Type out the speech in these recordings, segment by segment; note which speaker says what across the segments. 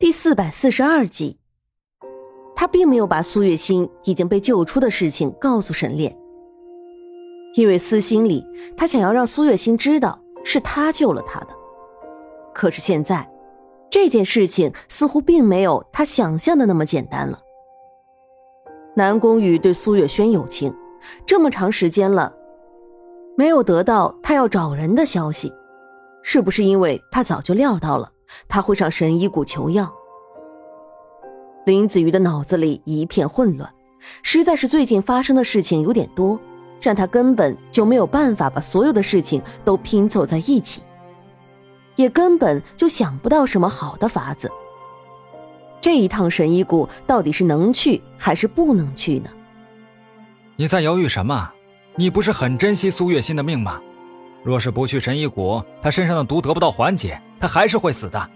Speaker 1: 第四百四十二集，他并没有把苏月心已经被救出的事情告诉沈炼，因为私心里他想要让苏月心知道是他救了他的。可是现在，这件事情似乎并没有他想象的那么简单了。南宫羽对苏月轩有情，这么长时间了，没有得到他要找人的消息，是不是因为他早就料到了？他会上神医谷求药。林子瑜的脑子里一片混乱，实在是最近发生的事情有点多，让他根本就没有办法把所有的事情都拼凑在一起，也根本就想不到什么好的法子。这一趟神医谷到底是能去还是不能去呢？
Speaker 2: 你在犹豫什么？你不是很珍惜苏月心的命吗？若是不去神医谷，他身上的毒得不到缓解。他还是会死的。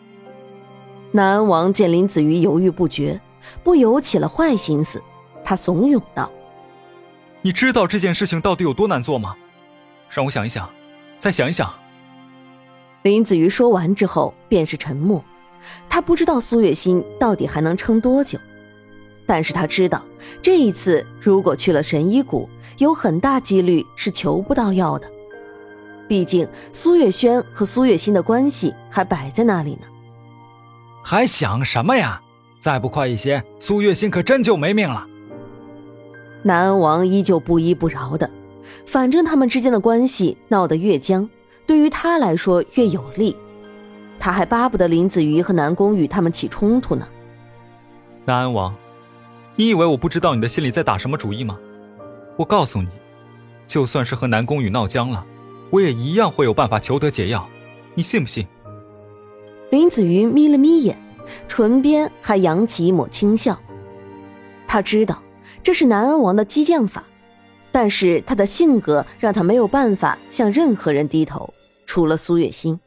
Speaker 1: 南安王见林子瑜犹豫不决，不由起了坏心思。他怂恿道：“
Speaker 3: 你知道这件事情到底有多难做吗？让我想一想，再想一想。”
Speaker 1: 林子瑜说完之后便是沉默。他不知道苏月心到底还能撑多久，但是他知道这一次如果去了神医谷，有很大几率是求不到药的。毕竟苏月轩和苏月心的关系还摆在那里呢，
Speaker 2: 还想什么呀？再不快一些，苏月心可真就没命了。
Speaker 1: 南安王依旧不依不饶的，反正他们之间的关系闹得越僵，对于他来说越有利。他还巴不得林子瑜和南宫羽他们起冲突呢。
Speaker 3: 南安王，你以为我不知道你的心里在打什么主意吗？我告诉你，就算是和南宫羽闹僵了。我也一样会有办法求得解药，你信不信？
Speaker 1: 林子瑜眯了眯眼，唇边还扬起一抹轻笑。他知道这是南安王的激将法，但是他的性格让他没有办法向任何人低头，除了苏月心。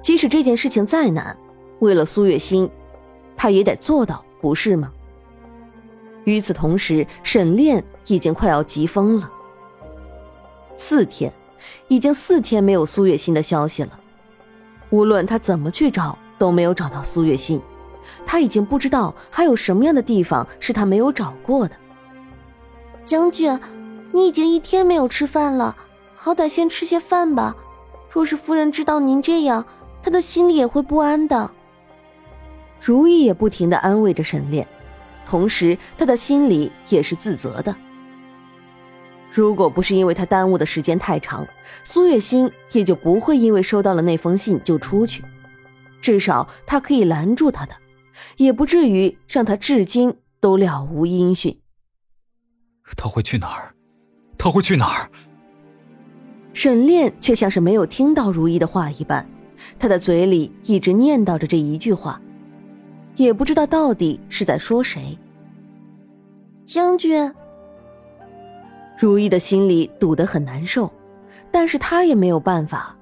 Speaker 1: 即使这件事情再难，为了苏月心，他也得做到，不是吗？与此同时，沈炼已经快要急疯了。四天。已经四天没有苏月心的消息了，无论他怎么去找，都没有找到苏月心。他已经不知道还有什么样的地方是他没有找过的。
Speaker 4: 将军，你已经一天没有吃饭了，好歹先吃些饭吧。若是夫人知道您这样，她的心里也会不安的。
Speaker 1: 如意也不停的安慰着沈炼，同时他的心里也是自责的。如果不是因为他耽误的时间太长，苏月心也就不会因为收到了那封信就出去。至少他可以拦住他的，也不至于让他至今都了无音讯。
Speaker 3: 他会去哪儿？他会去哪儿？
Speaker 1: 沈炼却像是没有听到如意的话一般，他的嘴里一直念叨着这一句话，也不知道到底是在说谁。
Speaker 4: 将军。
Speaker 1: 如意的心里堵得很难受，但是他也没有办法。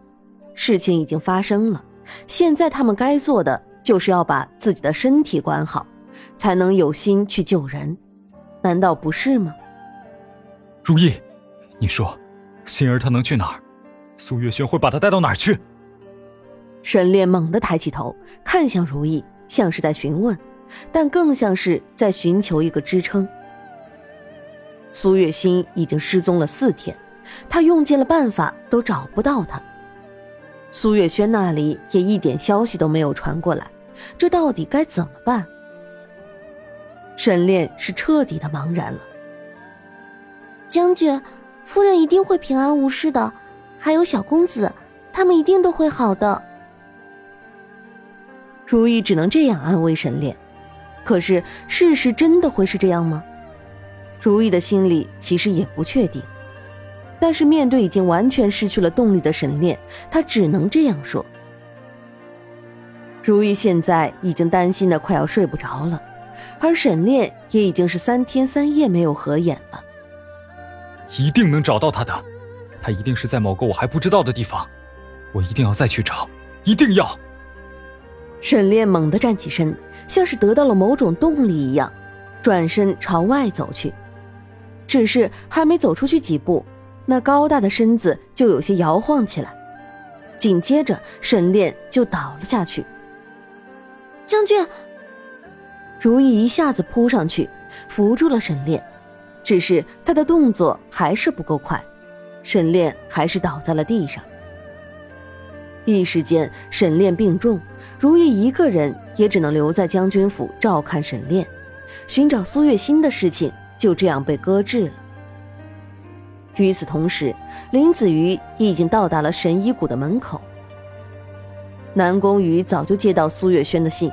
Speaker 1: 事情已经发生了，现在他们该做的就是要把自己的身体管好，才能有心去救人，难道不是吗？
Speaker 3: 如意，你说，心儿她能去哪儿？苏月轩会把她带到哪儿去？
Speaker 1: 沈炼猛地抬起头，看向如意，像是在询问，但更像是在寻求一个支撑。苏月心已经失踪了四天，他用尽了办法都找不到他。苏月轩那里也一点消息都没有传过来，这到底该怎么办？沈炼是彻底的茫然了。
Speaker 4: 将军，夫人一定会平安无事的，还有小公子，他们一定都会好的。
Speaker 1: 如意只能这样安慰沈炼，可是事实真的会是这样吗？如意的心里其实也不确定，但是面对已经完全失去了动力的沈炼，他只能这样说。如意现在已经担心的快要睡不着了，而沈炼也已经是三天三夜没有合眼了。
Speaker 3: 一定能找到他的，他一定是在某个我还不知道的地方，我一定要再去找，一定要。
Speaker 1: 沈炼猛地站起身，像是得到了某种动力一样，转身朝外走去。只是还没走出去几步，那高大的身子就有些摇晃起来，紧接着沈炼就倒了下去。
Speaker 4: 将军。
Speaker 1: 如意一下子扑上去，扶住了沈炼，只是他的动作还是不够快，沈炼还是倒在了地上。一时间，沈炼病重，如意一个人也只能留在将军府照看沈炼，寻找苏月心的事情就这样被搁置了。与此同时，林子瑜已经到达了神医谷的门口。南宫羽早就接到苏月轩的信。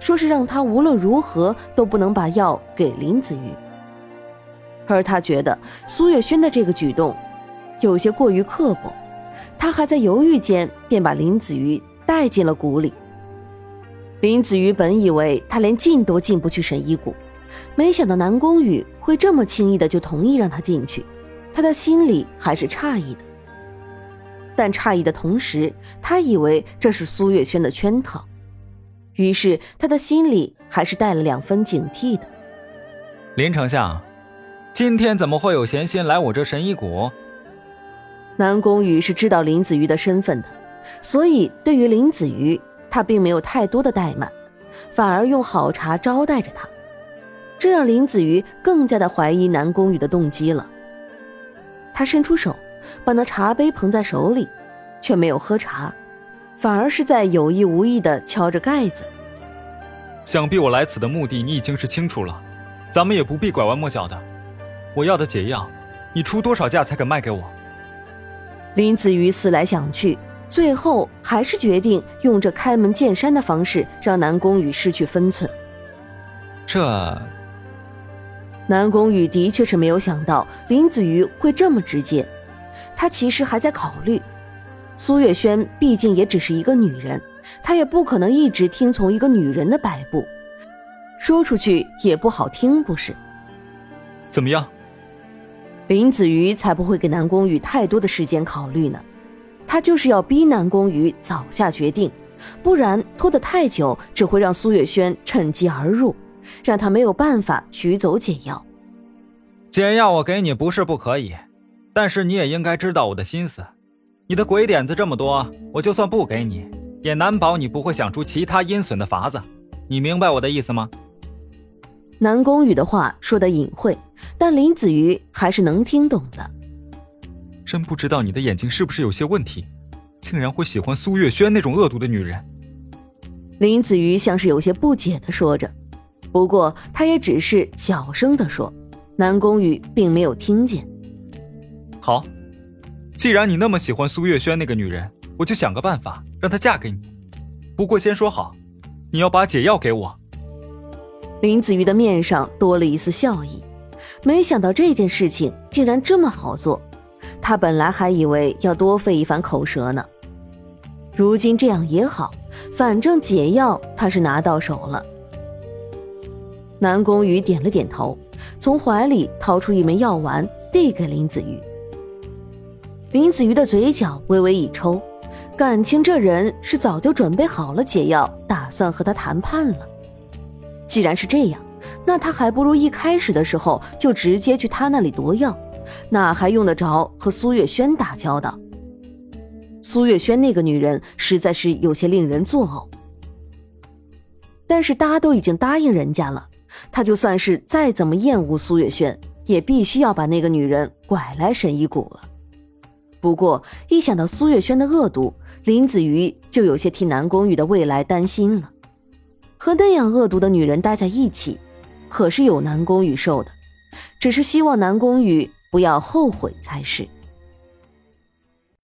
Speaker 1: 说是让他无论如何都不能把药给林子瑜，而他觉得苏月轩的这个举动有些过于刻薄，他还在犹豫间便把林子瑜带进了谷里。林子瑜本以为他连进都进不去神医谷，没想到南宫羽会这么轻易的就同意让他进去，他的心里还是诧异的。但诧异的同时，他以为这是苏月轩的圈套。于是他的心里还是带了两分警惕的。
Speaker 2: 林丞相，今天怎么会有闲心来我这神医谷？
Speaker 1: 南宫羽是知道林子瑜的身份的，所以对于林子瑜，他并没有太多的怠慢，反而用好茶招待着他，这让林子瑜更加的怀疑南宫羽的动机了。他伸出手，把那茶杯捧在手里，却没有喝茶。反而是在有意无意的敲着盖子。
Speaker 3: 想必我来此的目的你已经是清楚了，咱们也不必拐弯抹角的。我要的解药，你出多少价才肯卖给我？
Speaker 1: 林子瑜思来想去，最后还是决定用这开门见山的方式让南宫羽失去分寸。
Speaker 2: 这，
Speaker 1: 南宫羽的确是没有想到林子瑜会这么直接，他其实还在考虑。苏月轩毕竟也只是一个女人，她也不可能一直听从一个女人的摆布，说出去也不好听，不是？
Speaker 3: 怎么样？
Speaker 1: 林子瑜才不会给南宫羽太多的时间考虑呢，他就是要逼南宫羽早下决定，不然拖得太久，只会让苏月轩趁机而入，让他没有办法取走解药。
Speaker 2: 解药我给你不是不可以，但是你也应该知道我的心思。你的鬼点子这么多，我就算不给你，也难保你不会想出其他阴损的法子。你明白我的意思吗？
Speaker 1: 南宫羽的话说的隐晦，但林子瑜还是能听懂的。
Speaker 3: 真不知道你的眼睛是不是有些问题，竟然会喜欢苏月轩那种恶毒的女人。
Speaker 1: 林子瑜像是有些不解的说着，不过他也只是小声的说，南宫羽并没有听见。
Speaker 3: 好。既然你那么喜欢苏月轩那个女人，我就想个办法让她嫁给你。不过先说好，你要把解药给我。
Speaker 1: 林子瑜的面上多了一丝笑意，没想到这件事情竟然这么好做。他本来还以为要多费一番口舌呢，如今这样也好，反正解药他是拿到手了。南宫羽点了点头，从怀里掏出一枚药丸，递给林子瑜。林子瑜的嘴角微微一抽，感情这人是早就准备好了解药，打算和他谈判了。既然是这样，那他还不如一开始的时候就直接去他那里夺药，哪还用得着和苏月轩打交道？苏月轩那个女人实在是有些令人作呕。但是大家都已经答应人家了，他就算是再怎么厌恶苏月轩，也必须要把那个女人拐来神医谷了。不过一想到苏月轩的恶毒，林子瑜就有些替南宫羽的未来担心了。和那样恶毒的女人待在一起，可是有南宫羽受的，只是希望南宫羽不要后悔才是。